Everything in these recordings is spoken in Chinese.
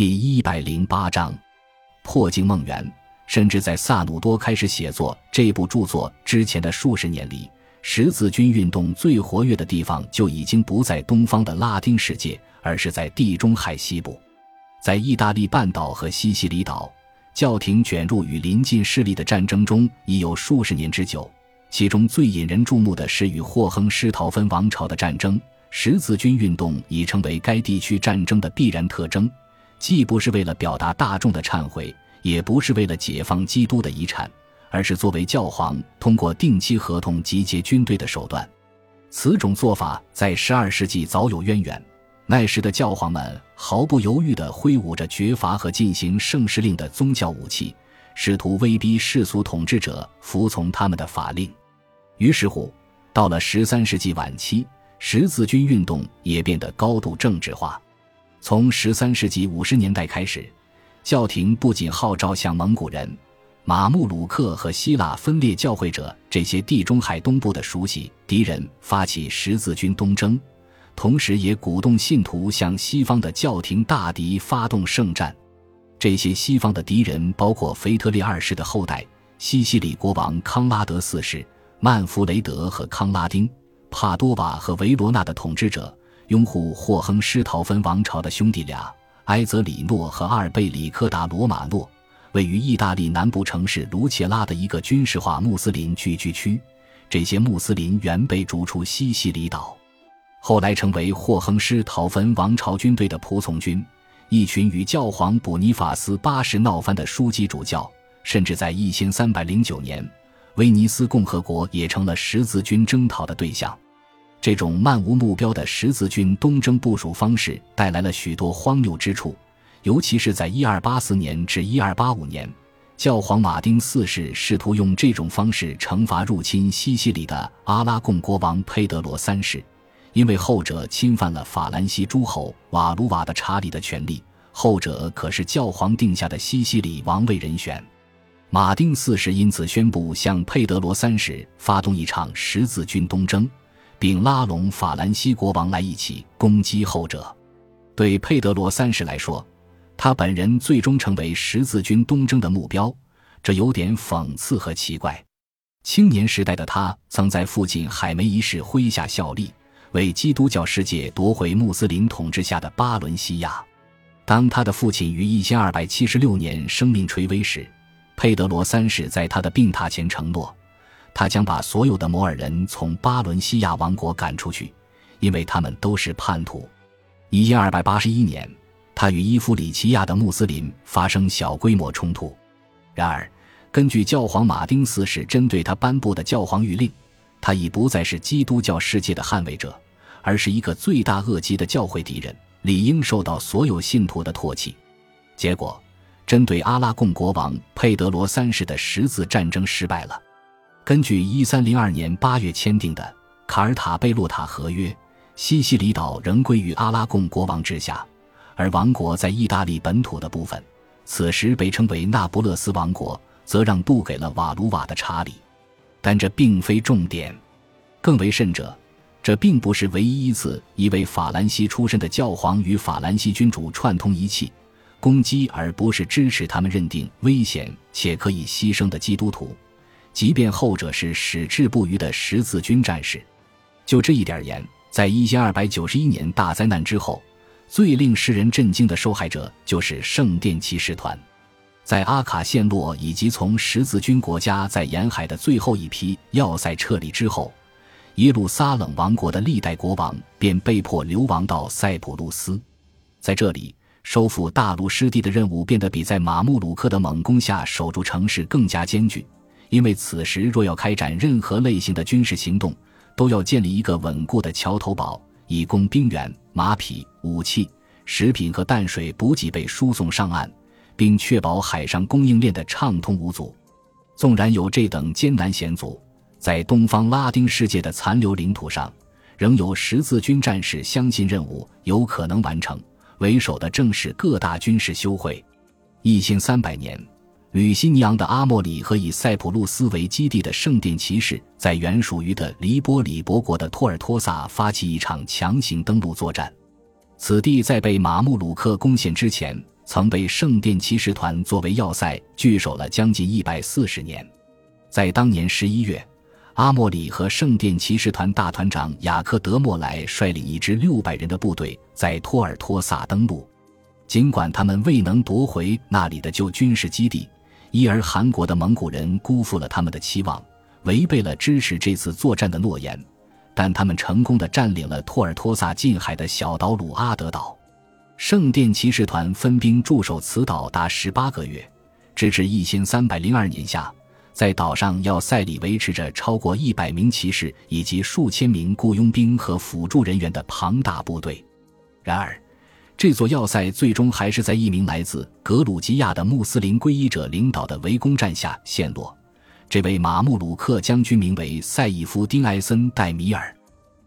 第一百零八章，破镜梦圆。甚至在萨努多开始写作这部著作之前的数十年里，十字军运动最活跃的地方就已经不在东方的拉丁世界，而是在地中海西部，在意大利半岛和西西里岛，教廷卷入与邻近势力的战争中已有数十年之久。其中最引人注目的是与霍亨施陶芬王朝的战争。十字军运动已成为该地区战争的必然特征，既不是为了表达大众的忏悔。也不是为了解放基督的遗产，而是作为教皇通过定期合同集结军队的手段。此种做法在十二世纪早有渊源。那时的教皇们毫不犹豫地挥舞着绝罚和进行圣事令的宗教武器，试图威逼世俗统治者服从他们的法令。于是乎，到了十三世纪晚期，十字军运动也变得高度政治化。从十三世纪五十年代开始。教廷不仅号召向蒙古人、马穆鲁克和希腊分裂教会者这些地中海东部的熟悉敌人发起十字军东征，同时也鼓动信徒向西方的教廷大敌发动圣战。这些西方的敌人包括腓特烈二世的后代、西西里国王康拉德四世、曼弗雷德和康拉丁、帕多瓦和维罗纳的统治者、拥护霍亨施陶芬王朝的兄弟俩。埃泽里诺和阿尔贝里科达罗马诺，位于意大利南部城市卢切拉的一个军事化穆斯林聚居区。这些穆斯林原被逐出西西里岛，后来成为霍亨施陶芬王朝军队的仆从军。一群与教皇补尼法斯八世闹翻的枢机主教，甚至在一千三百零九年，威尼斯共和国也成了十字军征讨的对象。这种漫无目标的十字军东征部署方式带来了许多荒谬之处，尤其是在1284年至1285年，教皇马丁四世试图用这种方式惩罚入侵西西里的阿拉贡国王佩德罗三世，因为后者侵犯了法兰西诸侯瓦卢瓦的查理的权利，后者可是教皇定下的西西里王位人选。马丁四世因此宣布向佩德罗三世发动一场十字军东征。并拉拢法兰西国王来一起攻击后者。对佩德罗三世来说，他本人最终成为十字军东征的目标，这有点讽刺和奇怪。青年时代的他曾在父亲海梅一世麾下效力，为基督教世界夺回穆斯林统治下的巴伦西亚。当他的父亲于一千二百七十六年生命垂危时，佩德罗三世在他的病榻前承诺。他将把所有的摩尔人从巴伦西亚王国赶出去，因为他们都是叛徒。一千二百八十一年，他与伊夫里奇亚的穆斯林发生小规模冲突。然而，根据教皇马丁四世针对他颁布的教皇谕令，他已不再是基督教世界的捍卫者，而是一个罪大恶极的教会敌人，理应受到所有信徒的唾弃。结果，针对阿拉贡国王佩德罗三世的十字战争失败了。根据一三零二年八月签订的卡尔塔贝洛塔合约，西西里岛仍归于阿拉贡国王之下，而王国在意大利本土的部分，此时被称为那不勒斯王国，则让渡给了瓦卢瓦的查理。但这并非重点，更为甚者，这并不是唯一一次一位法兰西出身的教皇与法兰西君主串通一气，攻击而不是支持他们认定危险且可以牺牲的基督徒。即便后者是矢志不渝的十字军战士，就这一点而言，在一千二百九十一年大灾难之后，最令世人震惊的受害者就是圣殿骑士团。在阿卡陷落以及从十字军国家在沿海的最后一批要塞撤离之后，耶路撒冷王国的历代国王便被迫流亡到塞浦路斯。在这里，收复大陆失地的任务变得比在马穆鲁克的猛攻下守住城市更加艰巨。因为此时若要开展任何类型的军事行动，都要建立一个稳固的桥头堡，以供兵员、马匹、武器、食品和淡水补给被输送上岸，并确保海上供应链的畅通无阻。纵然有这等艰难险阻，在东方拉丁世界的残留领土上，仍有十字军战士相信任务有可能完成。为首的正是各大军事修会。一千三百年。吕西尼昂的阿莫里和以塞浦路斯为基地的圣殿骑士，在原属于的黎波里伯国的托尔托萨发起一场强行登陆作战。此地在被马穆鲁克攻陷之前，曾被圣殿骑士团作为要塞据守了将近一百四十年。在当年十一月，阿莫里和圣殿骑士团大团长雅克德莫莱率领一支六百人的部队在托尔托萨登陆。尽管他们未能夺回那里的旧军事基地，因而韩国的蒙古人辜负了他们的期望，违背了支持这次作战的诺言。但他们成功的占领了托尔托萨近海的小岛鲁阿德岛。圣殿骑士团分兵驻守此岛达十八个月，直至一千三百零二年夏，在岛上要塞里维持着超过一百名骑士以及数千名雇佣兵和辅助人员的庞大部队。然而，这座要塞最终还是在一名来自格鲁吉亚的穆斯林皈依者领导的围攻战下陷落。这位马穆鲁克将军名为赛义夫丁埃森戴米尔。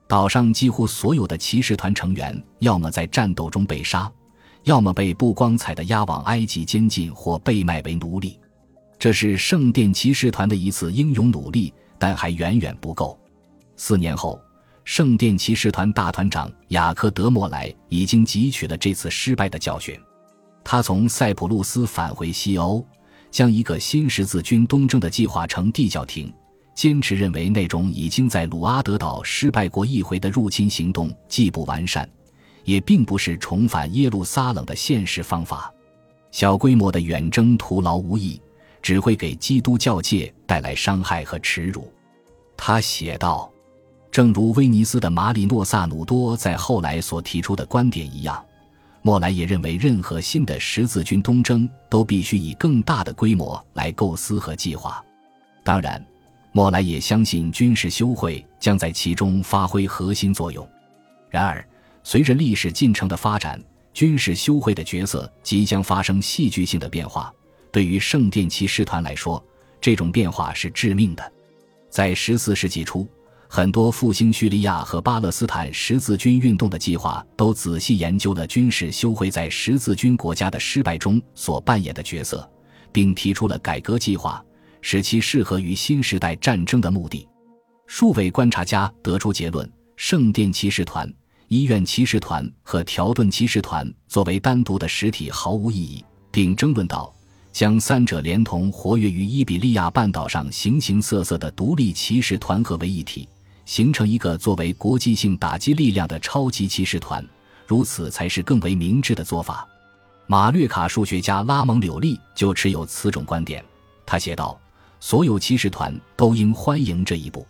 岛上几乎所有的骑士团成员，要么在战斗中被杀，要么被不光彩的押往埃及监禁或被卖为奴隶。这是圣殿骑士团的一次英勇努力，但还远远不够。四年后，圣殿骑士团大团长雅克德莫莱已经汲取了这次失败的教训，他从塞浦路斯返回西欧。将一个新十字军东征的计划呈递教廷，坚持认为那种已经在鲁阿德岛失败过一回的入侵行动既不完善，也并不是重返耶路撒冷的现实方法。小规模的远征徒劳无益，只会给基督教界带来伤害和耻辱。他写道：“正如威尼斯的马里诺萨努多在后来所提出的观点一样。”莫莱也认为，任何新的十字军东征都必须以更大的规模来构思和计划。当然，莫莱也相信军事修会将在其中发挥核心作用。然而，随着历史进程的发展，军事修会的角色即将发生戏剧性的变化。对于圣殿骑士团来说，这种变化是致命的。在十四世纪初。很多复兴叙利亚和巴勒斯坦十字军运动的计划都仔细研究了军事修会在十字军国家的失败中所扮演的角色，并提出了改革计划，使其适合于新时代战争的目的。数位观察家得出结论：圣殿骑士团、医院骑士团和条顿骑士团作为单独的实体毫无意义，并争论道。将三者连同活跃于伊比利亚半岛上形形色色的独立骑士团合为一体。形成一个作为国际性打击力量的超级骑士团，如此才是更为明智的做法。马略卡数学家拉蒙柳利就持有此种观点。他写道：“所有骑士团都应欢迎这一步。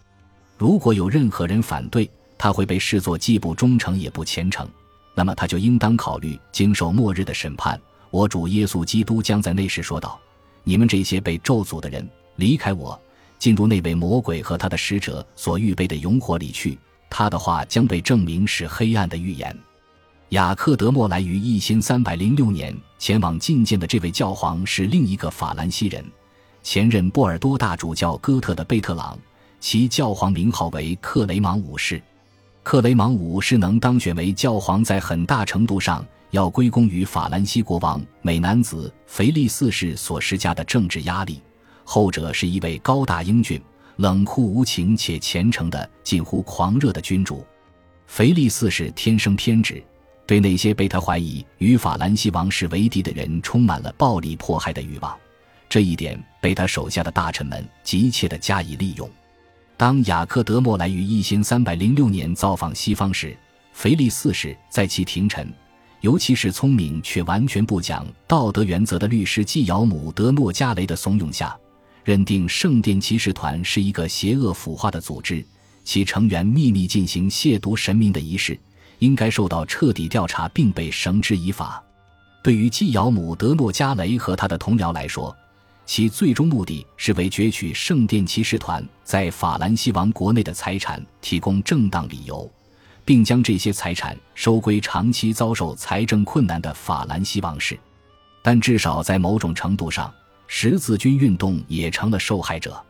如果有任何人反对，他会被视作既不忠诚也不虔诚。那么他就应当考虑经受末日的审判。我主耶稣基督将在那时说道：‘你们这些被咒诅的人，离开我。’”进入那位魔鬼和他的使者所预备的永火里去，他的话将被证明是黑暗的预言。雅克德莫来于一千三百零六年前往觐见的这位教皇是另一个法兰西人，前任波尔多大主教哥特的贝特朗，其教皇名号为克雷芒五世。克雷芒五世能当选为教皇，在很大程度上要归功于法兰西国王美男子腓力四世所施加的政治压力。后者是一位高大英俊、冷酷无情且虔诚的、近乎狂热的君主。腓力四世天生偏执，对那些被他怀疑与法兰西王室为敌的人充满了暴力迫害的欲望。这一点被他手下的大臣们急切地加以利用。当雅克德莫来于一千三百零六年造访西方时，腓力四世在其廷臣，尤其是聪明却完全不讲道德原则的律师季尧姆德诺加雷的怂恿下。认定圣殿骑士团是一个邪恶腐化的组织，其成员秘密进行亵渎神明的仪式，应该受到彻底调查并被绳之以法。对于基尧姆德诺加雷和他的同僚来说，其最终目的是为攫取圣殿骑士团在法兰西王国内的财产提供正当理由，并将这些财产收归长期遭受财政困难的法兰西王室。但至少在某种程度上，十字军运动也成了受害者。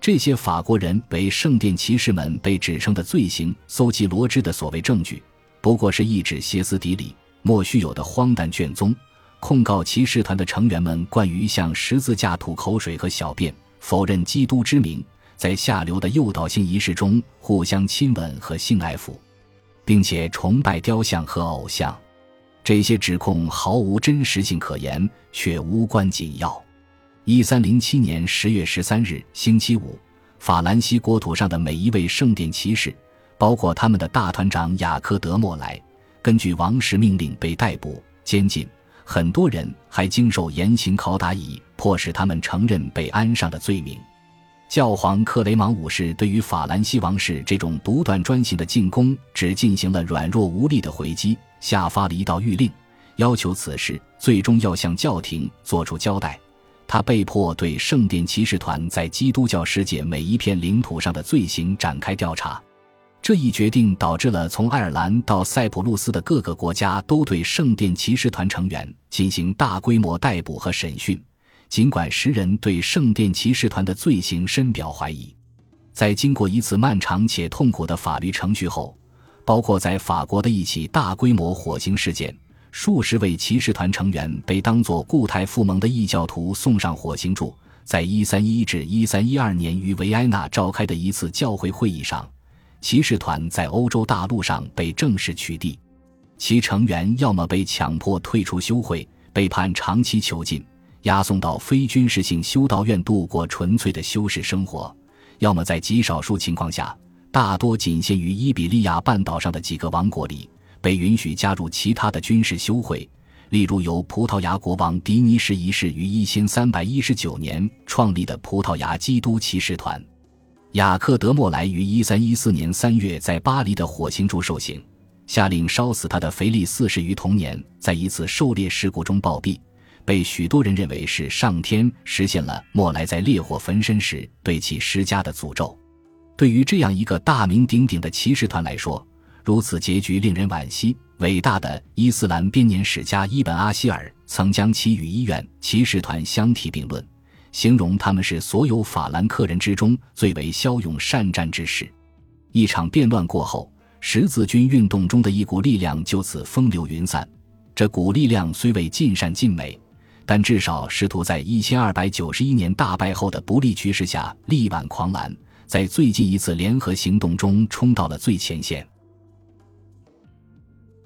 这些法国人为圣殿骑士们被指称的罪行搜集罗织的所谓证据，不过是一纸歇斯底里、莫须有的荒诞卷宗，控告骑士团的成员们惯于向十字架吐口水和小便，否认基督之名，在下流的诱导性仪式中互相亲吻和性爱抚，并且崇拜雕像和偶像。这些指控毫无真实性可言，却无关紧要。一三零七年十月十三日，星期五，法兰西国土上的每一位圣殿骑士，包括他们的大团长雅克德莫莱，根据王室命令被逮捕监禁。很多人还经受严刑拷打，以迫使他们承认被安上的罪名。教皇克雷芒五世对于法兰西王室这种独断专行的进攻，只进行了软弱无力的回击，下发了一道谕令，要求此事最终要向教廷作出交代。他被迫对圣殿骑士团在基督教世界每一片领土上的罪行展开调查。这一决定导致了从爱尔兰到塞浦路斯的各个国家都对圣殿骑士团成员进行大规模逮捕和审讯。尽管时人对圣殿骑士团的罪行深表怀疑，在经过一次漫长且痛苦的法律程序后，包括在法国的一起大规模火刑事件，数十位骑士团成员被当作固态附盟的异教徒送上火星柱。在一三一至一三一二年于维埃纳召开的一次教会会议上。骑士团在欧洲大陆上被正式取缔，其成员要么被强迫退出修会，被判长期囚禁，押送到非军事性修道院度过纯粹的修士生活；要么在极少数情况下，大多仅限于伊比利亚半岛上的几个王国里，被允许加入其他的军事修会，例如由葡萄牙国王迪尼什一世于一千三百一十九年创立的葡萄牙基督骑士团。雅克德莫莱于一三一四年三月在巴黎的火星柱受刑，下令烧死他的腓力四世于同年在一次狩猎事故中暴毙，被许多人认为是上天实现了莫莱在烈火焚身时对其施加的诅咒。对于这样一个大名鼎鼎的骑士团来说，如此结局令人惋惜。伟大的伊斯兰编年史家伊本阿希尔曾将其与医院骑士团相提并论。形容他们是所有法兰克人之中最为骁勇善战之士。一场变乱过后，十字军运动中的一股力量就此风流云散。这股力量虽未尽善尽美，但至少试图在一千二百九十一年大败后的不利局势下力挽狂澜，在最近一次联合行动中冲到了最前线。